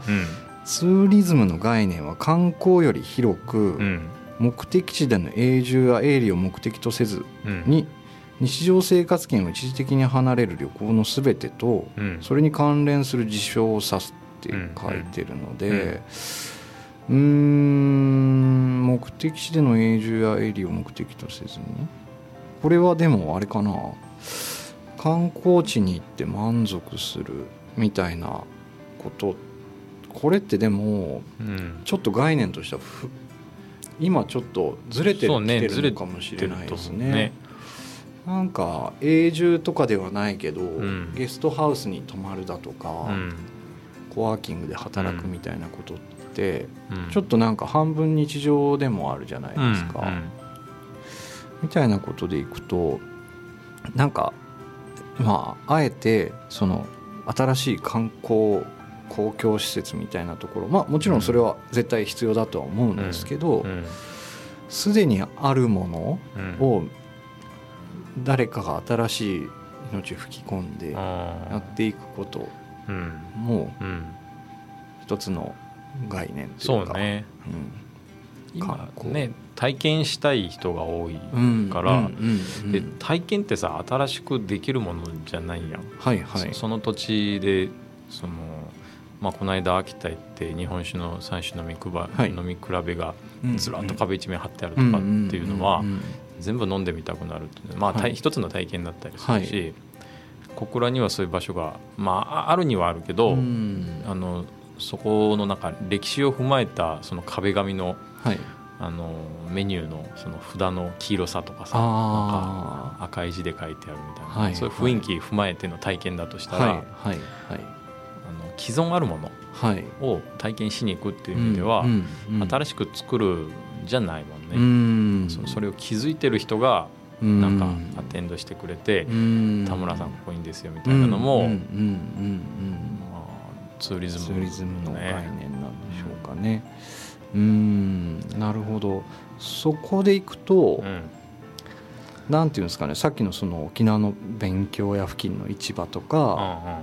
ツーリズムの概念は観光より広く、うん。目的地での永住や営利を目的とせずうん。に日常生活圏を一時的に離れる旅行のすべてとうん。それに関連する事象を指すって書いてるのでうーん目的地での永住や営利を目的とせずに。これはでもあれかな観光地に行って満足するみたいなこと。これってでもうん。ちょっと概念としてはふ今ちょっとずれてきてるのかもしれないですね。なんか永住とかではないけど、ん。ゲストハウスに泊まるだとか、うん。コワーキングで働くみたいなことって、うん。ちょっとなんか半分日常でもあるじゃないですか。うん。みたいなことでいくとなんかまああえてその新しい観光公共施設みたいなところまあもちろんそれは絶対必要だとは思うんですけどうん。すで、にあるものうん。を誰かが新しい命を吹き込んでやあっていくこともうん。一つの概念というか。そうね。今観光。ね体験したい人が多いからで体験ってさ新しくできるものじゃないやん、はいはい。そその土地でその、まあ、この間秋田行って日本酒の3種飲みくば、はい。飲み比べがうんずらっと壁一面貼ってあるとかっていうのは全部飲んでみたくなるっていうまあ、はい。一つの体験だったりするし、小倉にはそういう場所が、まあ、ああるにはあるけど、うん。あのそこの中歴史を踏まえたその壁紙のはいあのメニューのその札の黄色さとかさあなんか赤い字で書いてあるみたいな、はいそういう雰囲気踏まえての体験だとしたら、はいはいはい。あの既存あるものはい。を体験しに行くっていう意味では、うんうん新しく作るじゃないもんね、うん。そそれを気づいてる人がうん。なんかアテンドしてくれて、うん。田村さんここいいんですよみたいなのも、ツーリズムの概念なんでしょうかね。うんなるほど。そこでいくと、うん。なんていうんですかねさっきのその沖縄の勉強屋付近の市場とうんか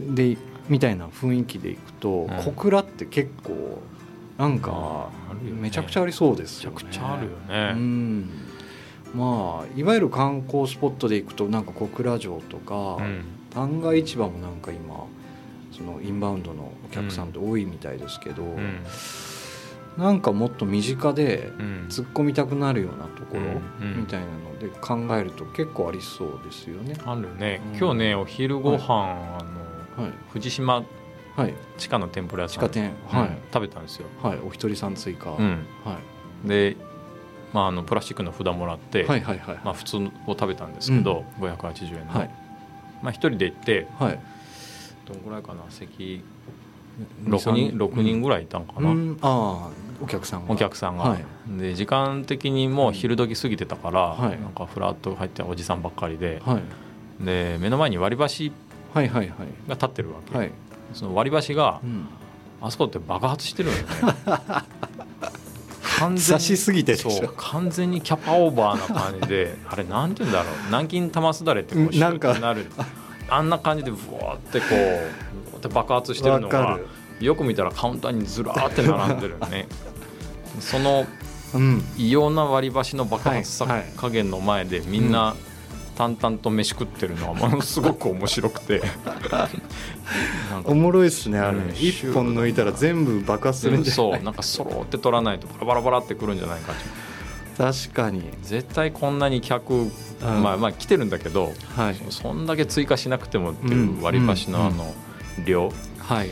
でみたいな雰囲気でいくと、ん。小倉って結構なんかめちゃくちゃありそうですよね。めちゃくちゃあるようね、ん。まあいわゆる観光スポットで行くとなんか小倉城とか、うん。旦過市場もなんか今そのインバウンドのお客さんって多いみたいですけど、うんなんかもっと身近でうん。突っ込みたくなるようなところうんうん。みたいなので考えると結構ありそうですよね。あるね、うん。今日ねお昼ご飯、あのはい、藤島はい、地下の天ぷら屋さん地下店、うん。はい。食べたんですよ、はい、お一人さん追加、うん、はい、で、まあ、あのプラスチックの札もらって、はいはいはいまあ、普通を食べたんですけど、580円の、はい。まあ、1人で行ってはい。どんぐらいかな席2 6人六人ぐらいいたんかな、うん。ああお客さんが。お客さんが、はい。で時間的にもう昼時過ぎてたから、はい。なんかフラッと入っておじさんばっかりで。はい。で目の前に割り箸が立ってるわけ、はい、その割り箸がうん、あそこって爆発してるのよね。完差しすぎてそう完全にキャパオーバーな感じで あれなんて言うんだろう。南京玉すだれってこううんなる。あんな感じでブワーってこうって爆発してるのがよく見たらカウンターにずらーって並んでるよね。そのうん。異様な割り箸の爆発さ加減の前でみんな淡々と飯食ってるのはものすごく面白くて。おもろいっすねあれ、うん。一本抜いたら全部爆発するんじゃない。そうなんかそろって取らないとバラバラバラってくるんじゃないか確かに。絶対こんなに客、まあまあ来てるんだけどはい。そんだけ追加しなくてもっていう割り箸のあの量。はいはいはい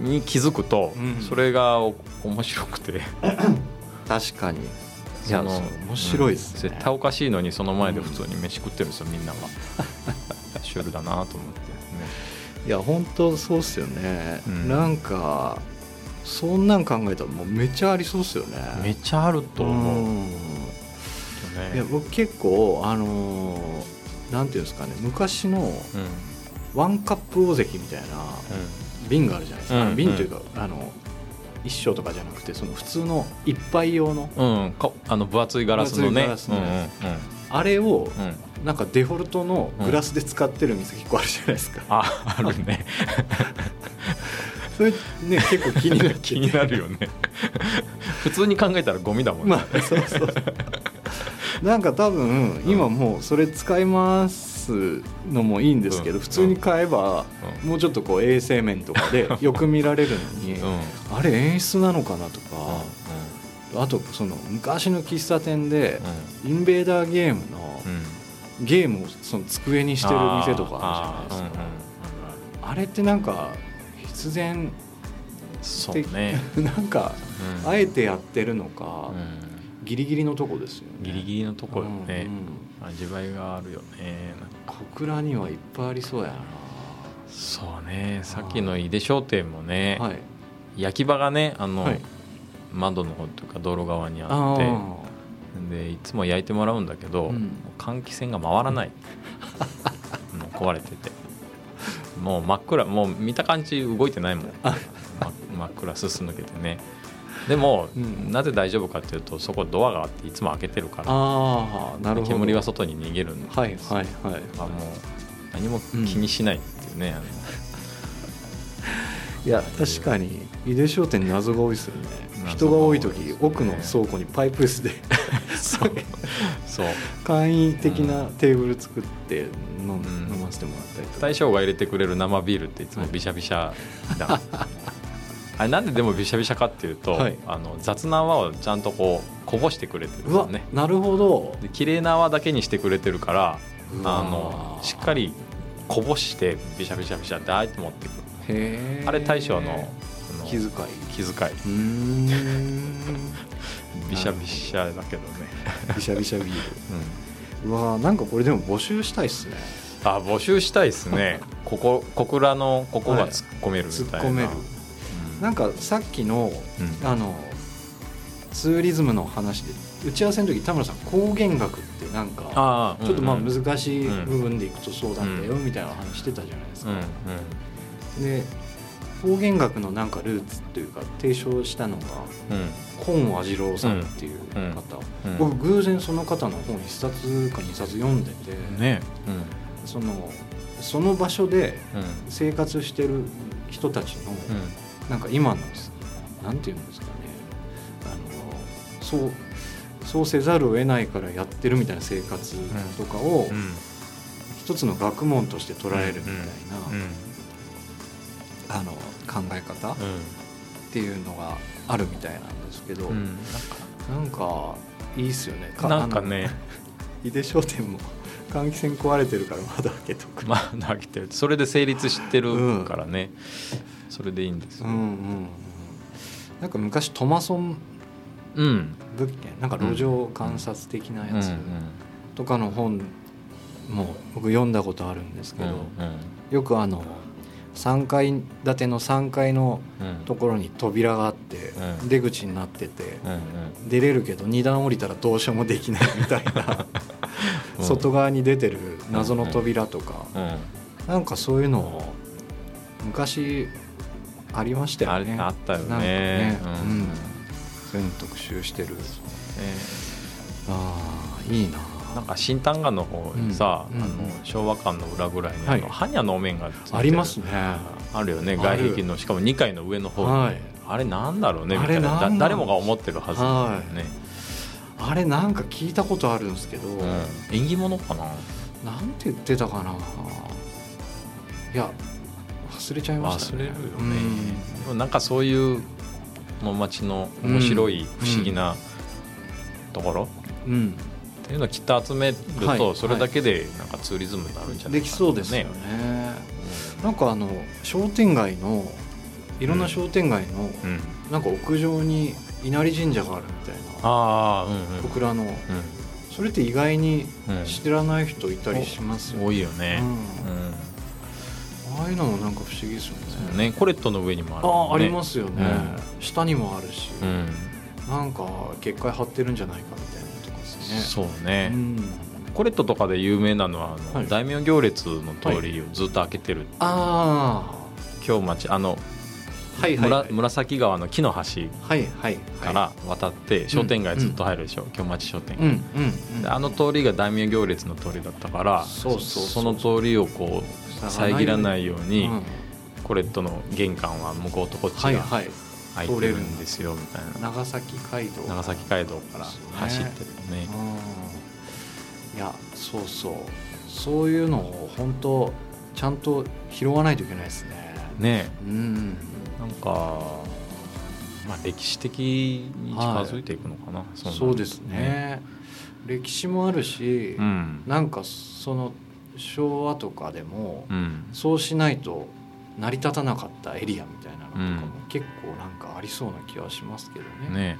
に気づくとうん。それがお面白くて。確かに。いや面白いですね、うん。絶対おかしいのにその前で普通に飯食ってるんですよみんなが。シュールだなと思って。ね。いや本当そうっすよね、うん。なんかそんなん考えたらもうめっちゃありそうっすよね。めっちゃあると思う、うん。ね。いや僕結構あのーなんていうんですかね昔のうんワンカップ大関みたいな瓶があるじゃないですか、うん。瓶というかあの一升とかじゃなくてその普通の一杯用のうん、あの分厚いガラスのね。あれをうんうんなんかデフォルトのグラスで使ってる店結構あるじゃないですか、ああるね。それね結構気になってて気になるよね。普通に考えたらゴミだもんね、まあそうそう。なんか多分今もうそれ使いますのもいいんですけど、うん。普通に買えばうもうちょっとこう衛生面とかでよく見られるのに、うん。うんあれ演出なのかなとか、あとその昔の喫茶店でインベーダーゲームのうん。うんゲームをその机にしてる店とかあるじゃないですか。あれってなんか必然うんうんそうね、なんかうん。あえてやってるのか、うん。ギリギリのとこですよね。ギリギリのとこよね。うん、味わいがあるよね。小倉にはいっぱいありそうやそうね。さっきの井出商店もね、なはい。焼き場がねあの、はい。窓の方というか道路側にああってー。でいつも焼いてもらうんだけど、うん。換気扇が回らない。もう壊れてて。もう真っ暗もう見た感じ動いてないもん。真っ暗すす抜けてねでも、うんなぜ大丈夫かっていうとそこドアがあっていつも開けてるから。あーなるほど。煙は外に逃げる。んですはいはいはい。あもう何も気にしないっていうね、あの。いや確かに井出商店謎が多いですよね。人謎が多い時奥の倉庫にパイプ椅子で。そう。そう。簡易的なテーブル作って飲,、ん。飲ませてもらったりとか。大将が入れてくれる生ビールっていつもビシャビシャだ、あれなんででもビシャビシャかっていうと、はい。あの雑な泡をちゃんとこうこぼしてくれてるんですよね。なるほど。で綺麗な泡だけにしてくれてるからあのしっかりこぼしてビシャビシャビシャってあえて持ってくる。あれ大将の気遣い。気遣い。うーん。ビシャビシャだけどね、ビシャビシャビー うん、ルうわなんかこれでも募集したいっすね。あ募集したいですね。ここ小倉のここが突っ込めるみたいな、突っ込める。うんなんかさっきのうん。あのツーリズムの話で打ち合わせの時田村さん光源学ってなんかちょっとまあ難しいうん部分でいくとそうなんだよみたいな話してたじゃないですか。うんで方言学のなんかルーツっていうか提唱したのが本和次郎さんっていう方、僕偶然その方の本1冊か2冊読んでて、ね。そのその場所で生活してる人たちの、なんか今のなんていうんですかね。あのそうそうせざるを得ないからやってるみたいな生活とかをうん。うん。一つの学問として捉えるみたいな、うん。あの考え方っていうのがあるみたいなんですけど、うん。うんなんかいいっすよね。なんかね。井出商店も換気扇壊れてるから窓開けとく、まあ投げてる。それで成立してるからね、それでいいんですよ、うんうんうんなんか昔トマソンうん。物件なんか路上観察的なやつとかの本も僕読んだことあるんですけど、よくあの3階建ての3階のところに扉があってうん。出口になっててうんうん。出れるけど2段降りたらどうしようもできないみたいな うん。外側に出てる謎の扉とかうん。うんなんかそういうの昔ありましたよね。あったよね。ね。うん。うん。そういうの特集してる。ああいいな。なんか新丹賀の方にさ、うんうん。あの昭和館の裏ぐらいにあの、はい般若のお面がありますね。あるよね外壁のしかも2階の上の方に、はい。あれなんだろうねみあたいな。誰もが思ってるはずだよね、あれなんか聞いたことあるんですけど、うん、縁起物かな？なんて言ってたかな。いや忘れちゃいましたね。忘れるよね、でもなんかそういうの町の面白い不思議なところ、うん、うんっていうのをきっと集めると、はい。それだけでなんかツーリズムになるんじゃないかなできそうですよね。なんかあの商店街のいろんな商店街の、うん、うんなんか屋上に稲荷神社があるみたいな。ああうんうん。小倉の。うそれって意外にんうん知らない人いたりしますよね、多いよね。う、んいうのもなんか不思議ですよね。ね。コレットの上にもあるね。あありますよね、下にもあるし、うん。なんか結界張ってるんじゃないかみたいなのとかですね。そうね、うん。コレットとかで有名なのはあの、はい。大名行列の通りをずっと開けてる、あ京町あの、あはいはい。はい紫川の木の橋はいはいから渡って商店街ずっと入るでしょ、京町商店うん街、うんうん。であの通りが大名行列の通りだったからそうそうそう。その通りをこう遮らないように、うん。コレットの玄関は向こうとこっちがはいはい。開いてるんですよみたいな。長崎街道。長崎街道から走ってるね。うん。いやそうそう。そういうのを本当ちゃんと拾わないといけないですね。ねうん。なんか、まあ、歴史的に近づいていくのかな、そんなそうですね。歴史もあるし、うん。なんかその昭和とかでも、うん。そうしないと成り立たなかったエリアみたいなのとかもうん。結構なんかありそうな気はしますけどね。ね。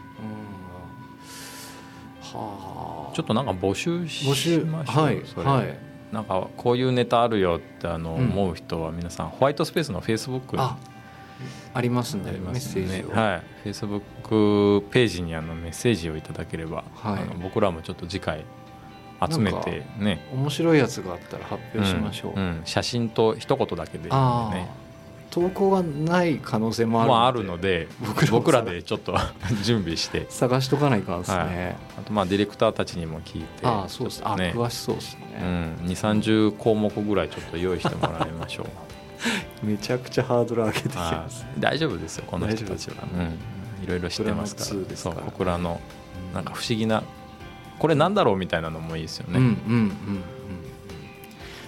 うん。はあ。ちょっとなんか募集し募集ましょう。はいはい。なんかこういうネタあるよってあの、うん。思う人は皆さんホワイトスペースのフェイスブックにあありますんでありメッセージを、はい、フェイスブックページにあのメッセージをいただければ、はい。あの僕らもちょっと次回集めてね。面白いやつがあったら発表しましょう、んん。写真と一言だけでね。投稿がない可能性もあるまああるので僕らでちょっと 準備して。探しとかないかんですね、はい。あとまあディレクターたちにも聞いてああそうです。あ、ちょっとね。詳しそうですうね、ん、2 3 0項目ぐらいちょっと用意してもらいましょう。めちゃくちゃハードル上げてきはますい。大丈夫ですよこの人たちは。うん、いろいろ知ってますか小倉の2でら。そうすからのなんか不思議なこれなんだろうみたいなのもいいですよね、うんうんうんうん。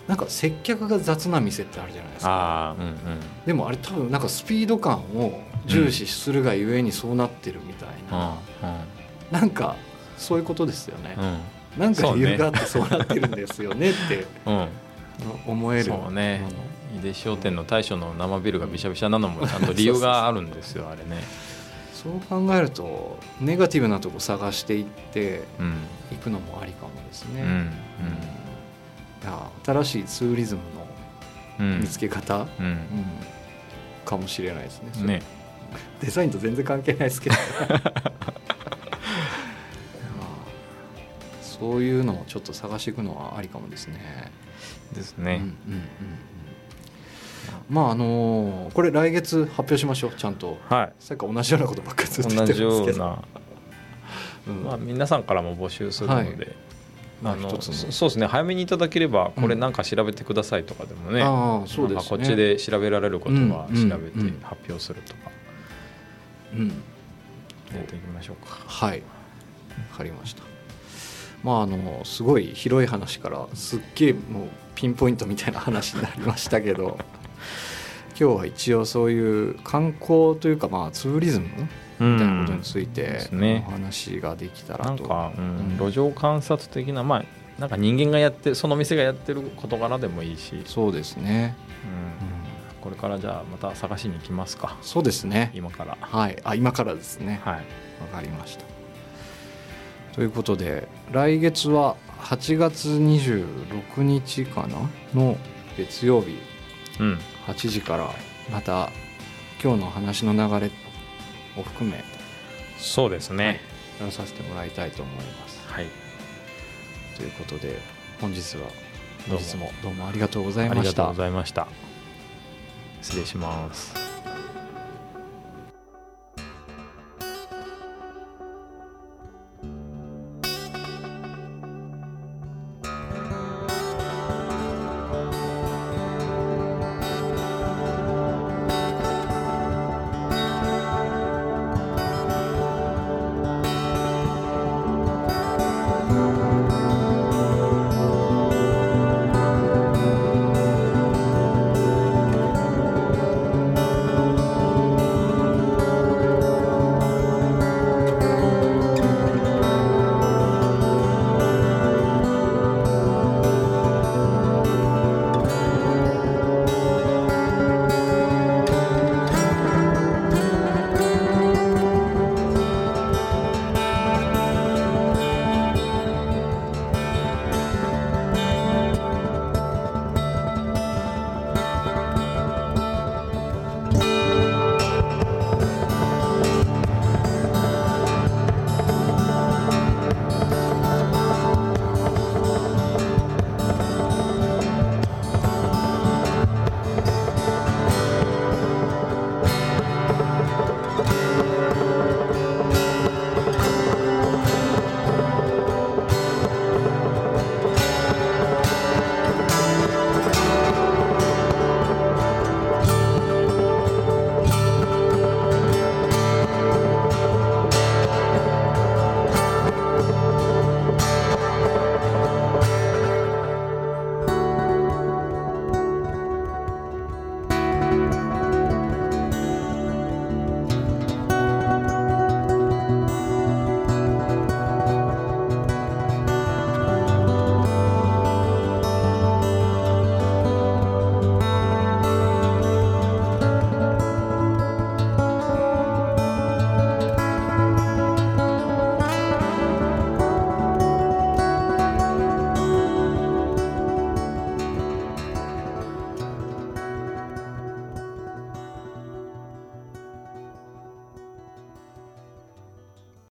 なんか接客が雑な店ってあるじゃないですか。うんうん。でもあれ多分なんかスピード感を重視するがゆえにそうなってるみたいな、なんかそういうことですよね、うん。なんか理由があってそうなってるんですよねってうんうん。思える。そうね。井出商店の大将の生ビールがびしゃびしゃなのもちゃんと理由があるんですよあれねそう考えるとネガティブなとこ探していってうん。いくのもありかもですね、うんうん。新しいツーリズムうん。の見つけ方、うん。うんかもしれないですね。ね。デザインと全然関係ないですけど。まあそういうのをちょっと探していくのはありかもですね。ですね、うんうんうんうんまああのーこれ来月発表しましょうちゃんと。はい。さっき同じようなことばっかりずっと言ってるんですけど、ような、うん。まあ、皆さんからも募集するので、まああの一つの。そそうですね。早めにいただければこれうんなんか調べてくださいとかでもね、ああそうですね。なんかこっちで調べられることはうん調べてうん。発表するとか。うん。やっていきましょうか。はい。わかりました。まああのすごい広い話からすっげえもうピンポイントみたいな話になりましたけど今日は一応そういう観光というかまあツーリズムみたいなことについでてお話ができたらと、なんか、うんうん。路上観察的なまあなんか人間がやってその店がやってる事柄でもいいし、うんそうですね、これからじゃあまた探しに行きますか。そうですね。今から。はい。あ今からですね。はい。わかりました。ということで来月は8月26日かなの月曜日。うん8時からまた今日の話の流れを含めそうですね。やらさせてもらいたいと思います。はい、ということで本日はどうも。本日もどうもありがとうございました。ありがとうございました。失礼します